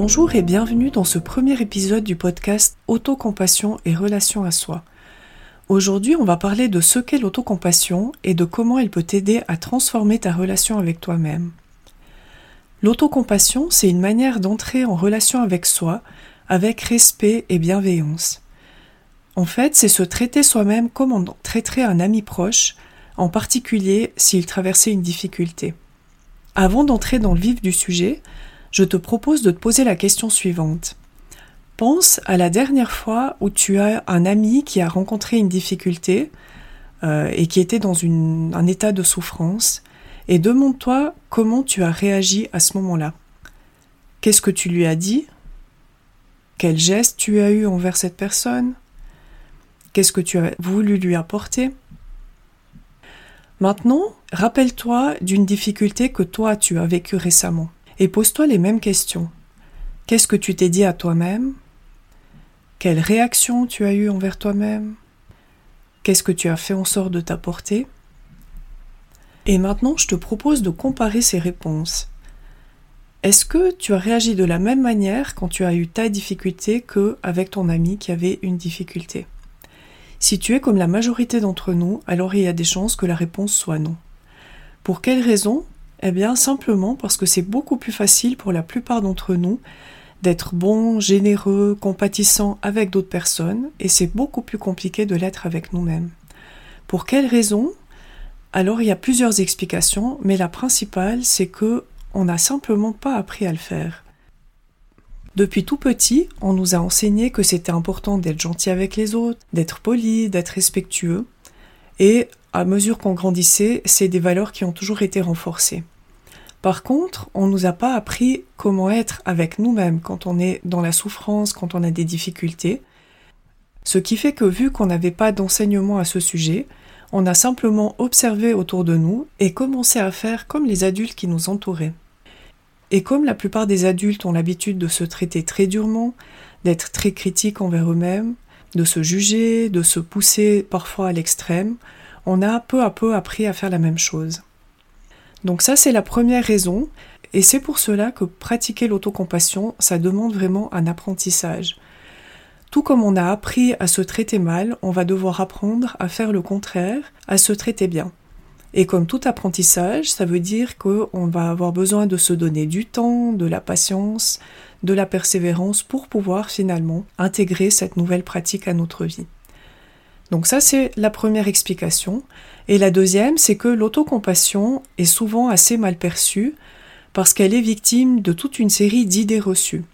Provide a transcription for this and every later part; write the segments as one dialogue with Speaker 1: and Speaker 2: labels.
Speaker 1: Bonjour et bienvenue dans ce premier épisode du podcast Autocompassion et relation à soi. Aujourd'hui, on va parler de ce qu'est l'autocompassion et de comment elle peut t'aider à transformer ta relation avec toi-même. L'autocompassion, c'est une manière d'entrer en relation avec soi avec respect et bienveillance. En fait, c'est se traiter soi-même comme on traiterait un ami proche, en particulier s'il traversait une difficulté. Avant d'entrer dans le vif du sujet, je te propose de te poser la question suivante. Pense à la dernière fois où tu as un ami qui a rencontré une difficulté euh, et qui était dans un état de souffrance et demande-toi comment tu as réagi à ce moment-là. Qu'est-ce que tu lui as dit? Quel geste tu as eu envers cette personne? Qu'est-ce que tu as voulu lui apporter? Maintenant, rappelle-toi d'une difficulté que toi tu as vécue récemment et pose-toi les mêmes questions. Qu'est-ce que tu t'es dit à toi-même? Quelle réaction tu as eue envers toi-même? Qu'est-ce que tu as fait en sorte de t'apporter? Et maintenant, je te propose de comparer ces réponses. Est-ce que tu as réagi de la même manière quand tu as eu ta difficulté que avec ton ami qui avait une difficulté? Si tu es comme la majorité d'entre nous, alors il y a des chances que la réponse soit non. Pour quelle raison? Eh bien, simplement parce que c'est beaucoup plus facile pour la plupart d'entre nous d'être bon, généreux, compatissant avec d'autres personnes, et c'est beaucoup plus compliqué de l'être avec nous-mêmes. Pour quelles raisons Alors, il y a plusieurs explications, mais la principale, c'est que on n'a simplement pas appris à le faire. Depuis tout petit, on nous a enseigné que c'était important d'être gentil avec les autres, d'être poli, d'être respectueux, et à mesure qu'on grandissait, c'est des valeurs qui ont toujours été renforcées. Par contre, on ne nous a pas appris comment être avec nous-mêmes quand on est dans la souffrance, quand on a des difficultés. Ce qui fait que vu qu'on n'avait pas d'enseignement à ce sujet, on a simplement observé autour de nous et commencé à faire comme les adultes qui nous entouraient. Et comme la plupart des adultes ont l'habitude de se traiter très durement, d'être très critiques envers eux-mêmes, de se juger, de se pousser parfois à l'extrême, on a peu à peu appris à faire la même chose. Donc ça c'est la première raison, et c'est pour cela que pratiquer l'autocompassion, ça demande vraiment un apprentissage. Tout comme on a appris à se traiter mal, on va devoir apprendre à faire le contraire, à se traiter bien. Et comme tout apprentissage, ça veut dire qu'on va avoir besoin de se donner du temps, de la patience, de la persévérance pour pouvoir finalement intégrer cette nouvelle pratique à notre vie. Donc ça, c'est la première explication. Et la deuxième, c'est que l'autocompassion est souvent assez mal perçue parce qu'elle est victime de toute une série d'idées reçues.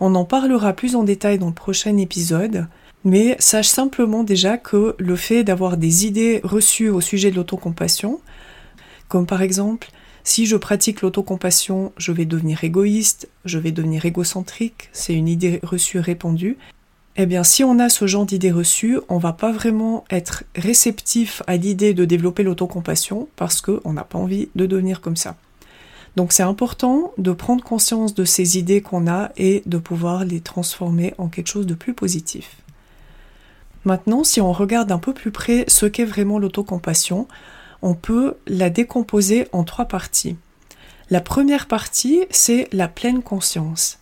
Speaker 1: On en parlera plus en détail dans le prochain épisode, mais sache simplement déjà que le fait d'avoir des idées reçues au sujet de l'autocompassion, comme par exemple si je pratique l'autocompassion, je vais devenir égoïste, je vais devenir égocentrique, c'est une idée reçue répandue, eh bien, si on a ce genre d'idées reçues, on va pas vraiment être réceptif à l'idée de développer l'autocompassion parce qu'on n'a pas envie de devenir comme ça. Donc c'est important de prendre conscience de ces idées qu'on a et de pouvoir les transformer en quelque chose de plus positif. Maintenant, si on regarde un peu plus près ce qu'est vraiment l'autocompassion, on peut la décomposer en trois parties. La première partie, c'est la pleine conscience.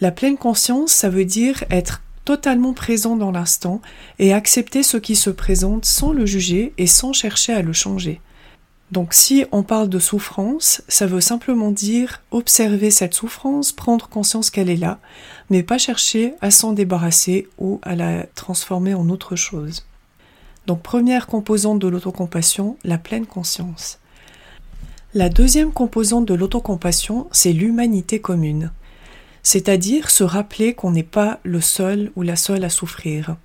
Speaker 1: La pleine conscience, ça veut dire être totalement présent dans l'instant et accepter ce qui se présente sans le juger et sans chercher à le changer. Donc si on parle de souffrance, ça veut simplement dire observer cette souffrance, prendre conscience qu'elle est là, mais pas chercher à s'en débarrasser ou à la transformer en autre chose. Donc première composante de l'autocompassion, la pleine conscience. La deuxième composante de l'autocompassion, c'est l'humanité commune c'est-à-dire se rappeler qu'on n'est pas le seul ou la seule à souffrir.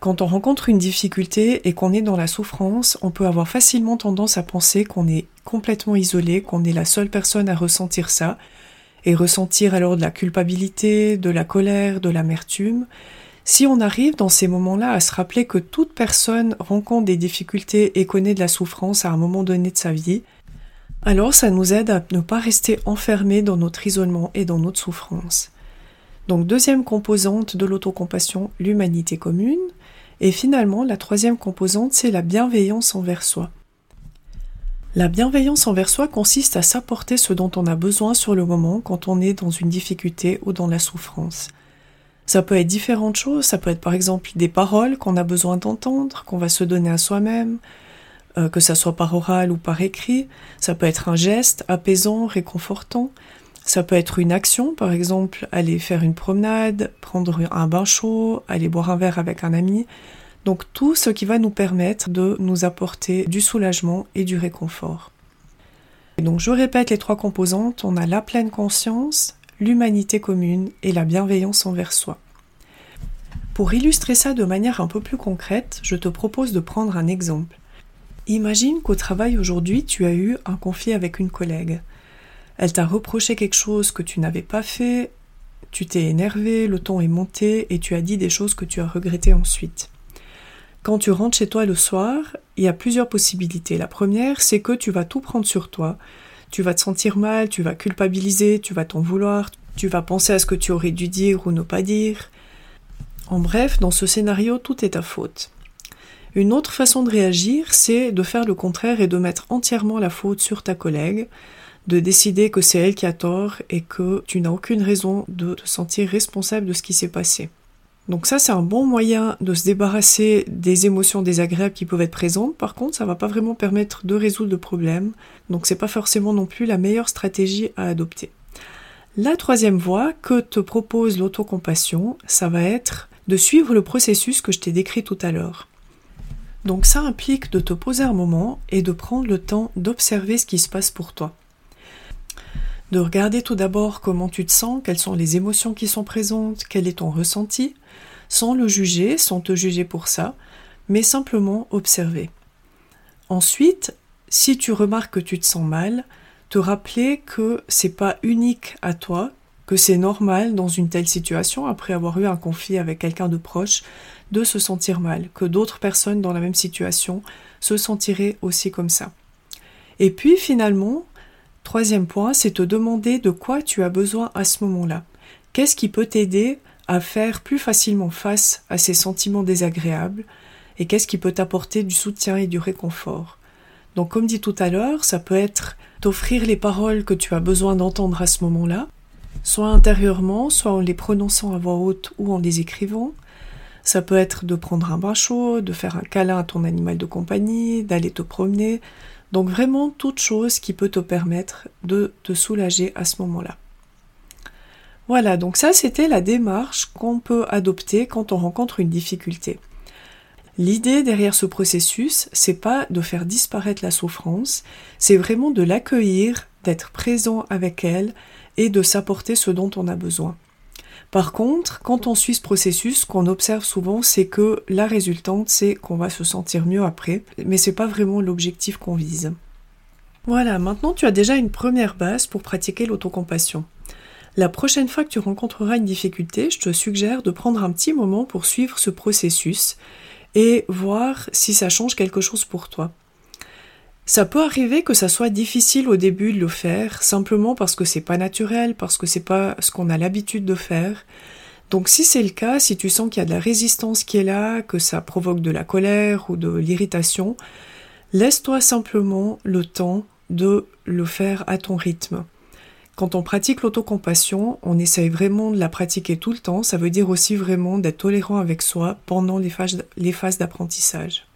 Speaker 1: Quand on rencontre une difficulté et qu'on est dans la souffrance, on peut avoir facilement tendance à penser qu'on est complètement isolé, qu'on est la seule personne à ressentir ça, et ressentir alors de la culpabilité, de la colère, de l'amertume, si on arrive dans ces moments-là à se rappeler que toute personne rencontre des difficultés et connaît de la souffrance à un moment donné de sa vie, alors ça nous aide à ne pas rester enfermés dans notre isolement et dans notre souffrance. Donc deuxième composante de l'autocompassion, l'humanité commune. Et finalement, la troisième composante, c'est la bienveillance envers soi. La bienveillance envers soi consiste à s'apporter ce dont on a besoin sur le moment quand on est dans une difficulté ou dans la souffrance. Ça peut être différentes choses, ça peut être par exemple des paroles qu'on a besoin d'entendre, qu'on va se donner à soi-même, euh, que ça soit par oral ou par écrit, ça peut être un geste apaisant, réconfortant, ça peut être une action, par exemple aller faire une promenade, prendre un bain chaud, aller boire un verre avec un ami. Donc tout ce qui va nous permettre de nous apporter du soulagement et du réconfort. donc je répète les trois composantes, on a la pleine conscience, l'humanité commune et la bienveillance envers soi. Pour illustrer ça de manière un peu plus concrète, je te propose de prendre un exemple. Imagine qu'au travail aujourd'hui tu as eu un conflit avec une collègue. Elle t'a reproché quelque chose que tu n'avais pas fait, tu t'es énervé, le ton est monté et tu as dit des choses que tu as regrettées ensuite. Quand tu rentres chez toi le soir, il y a plusieurs possibilités. La première, c'est que tu vas tout prendre sur toi. Tu vas te sentir mal, tu vas culpabiliser, tu vas t'en vouloir, tu vas penser à ce que tu aurais dû dire ou ne pas dire. En bref, dans ce scénario, tout est ta faute. Une autre façon de réagir, c'est de faire le contraire et de mettre entièrement la faute sur ta collègue, de décider que c'est elle qui a tort et que tu n'as aucune raison de te sentir responsable de ce qui s'est passé. Donc ça, c'est un bon moyen de se débarrasser des émotions désagréables qui peuvent être présentes. Par contre, ça va pas vraiment permettre de résoudre le problème. Donc c'est pas forcément non plus la meilleure stratégie à adopter. La troisième voie que te propose l'autocompassion, ça va être de suivre le processus que je t'ai décrit tout à l'heure. Donc ça implique de te poser un moment et de prendre le temps d'observer ce qui se passe pour toi de regarder tout d'abord comment tu te sens, quelles sont les émotions qui sont présentes, quel est ton ressenti, sans le juger, sans te juger pour ça, mais simplement observer. Ensuite, si tu remarques que tu te sens mal, te rappeler que c'est pas unique à toi, que c'est normal dans une telle situation, après avoir eu un conflit avec quelqu'un de proche, de se sentir mal, que d'autres personnes dans la même situation se sentiraient aussi comme ça. Et puis finalement, Troisième point, c'est te demander de quoi tu as besoin à ce moment-là. Qu'est-ce qui peut t'aider à faire plus facilement face à ces sentiments désagréables et qu'est-ce qui peut t'apporter du soutien et du réconfort? Donc comme dit tout à l'heure, ça peut être t'offrir les paroles que tu as besoin d'entendre à ce moment-là, soit intérieurement, soit en les prononçant à voix haute ou en les écrivant. Ça peut être de prendre un bain chaud, de faire un câlin à ton animal de compagnie, d'aller te promener, donc vraiment toute chose qui peut te permettre de te soulager à ce moment-là. Voilà, donc ça c'était la démarche qu'on peut adopter quand on rencontre une difficulté. L'idée derrière ce processus, c'est pas de faire disparaître la souffrance, c'est vraiment de l'accueillir, d'être présent avec elle et de s'apporter ce dont on a besoin. Par contre, quand on suit ce processus, ce qu'on observe souvent, c'est que la résultante, c'est qu'on va se sentir mieux après, mais c'est pas vraiment l'objectif qu'on vise. Voilà, maintenant tu as déjà une première base pour pratiquer l'autocompassion. La prochaine fois que tu rencontreras une difficulté, je te suggère de prendre un petit moment pour suivre ce processus et voir si ça change quelque chose pour toi. Ça peut arriver que ça soit difficile au début de le faire, simplement parce que c'est pas naturel, parce que c'est pas ce qu'on a l'habitude de faire. Donc si c'est le cas, si tu sens qu'il y a de la résistance qui est là, que ça provoque de la colère ou de l'irritation, laisse-toi simplement le temps de le faire à ton rythme. Quand on pratique l'autocompassion, on essaye vraiment de la pratiquer tout le temps, ça veut dire aussi vraiment d'être tolérant avec soi pendant les phases d'apprentissage.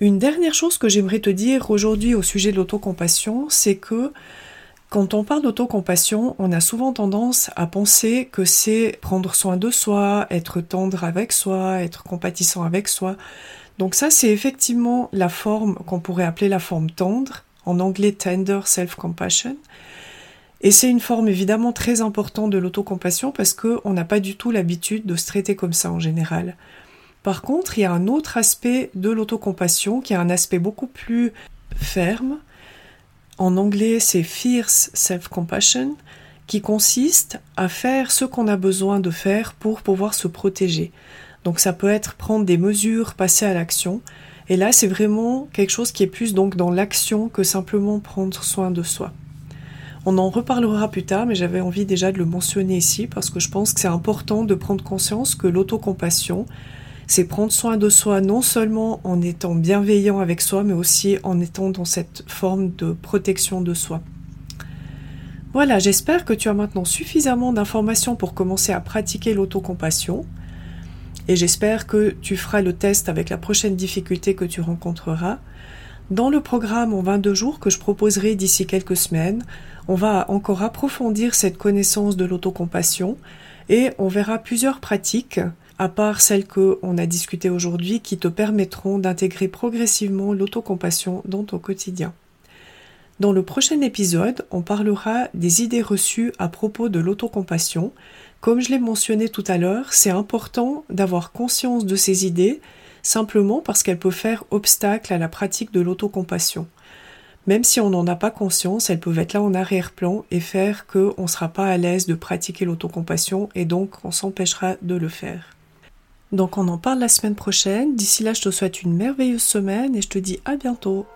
Speaker 1: Une dernière chose que j'aimerais te dire aujourd'hui au sujet de l'autocompassion, c'est que quand on parle d'autocompassion, on a souvent tendance à penser que c'est prendre soin de soi, être tendre avec soi, être compatissant avec soi. Donc ça, c'est effectivement la forme qu'on pourrait appeler la forme tendre, en anglais tender self-compassion. Et c'est une forme évidemment très importante de l'autocompassion parce qu'on n'a pas du tout l'habitude de se traiter comme ça en général. Par contre, il y a un autre aspect de l'autocompassion qui est un aspect beaucoup plus ferme, En anglais, c'est fierce self-compassion, qui consiste à faire ce qu'on a besoin de faire pour pouvoir se protéger. Donc ça peut être prendre des mesures, passer à l'action. Et là, c'est vraiment quelque chose qui est plus donc dans l'action que simplement prendre soin de soi. On en reparlera plus tard, mais j'avais envie déjà de le mentionner ici parce que je pense que c'est important de prendre conscience que l'autocompassion, c'est prendre soin de soi non seulement en étant bienveillant avec soi, mais aussi en étant dans cette forme de protection de soi. Voilà, j'espère que tu as maintenant suffisamment d'informations pour commencer à pratiquer l'autocompassion. Et j'espère que tu feras le test avec la prochaine difficulté que tu rencontreras. Dans le programme en 22 jours que je proposerai d'ici quelques semaines, on va encore approfondir cette connaissance de l'autocompassion et on verra plusieurs pratiques, à part celles qu'on a discutées aujourd'hui, qui te permettront d'intégrer progressivement l'autocompassion dans ton quotidien. Dans le prochain épisode, on parlera des idées reçues à propos de l'autocompassion. Comme je l'ai mentionné tout à l'heure, c'est important d'avoir conscience de ces idées simplement parce qu'elles peuvent faire obstacle à la pratique de l'autocompassion. Même si on n'en a pas conscience, elles peuvent être là en arrière-plan et faire qu'on ne sera pas à l'aise de pratiquer l'autocompassion et donc on s'empêchera de le faire. Donc on en parle la semaine prochaine. D'ici là, je te souhaite une merveilleuse semaine et je te dis à bientôt.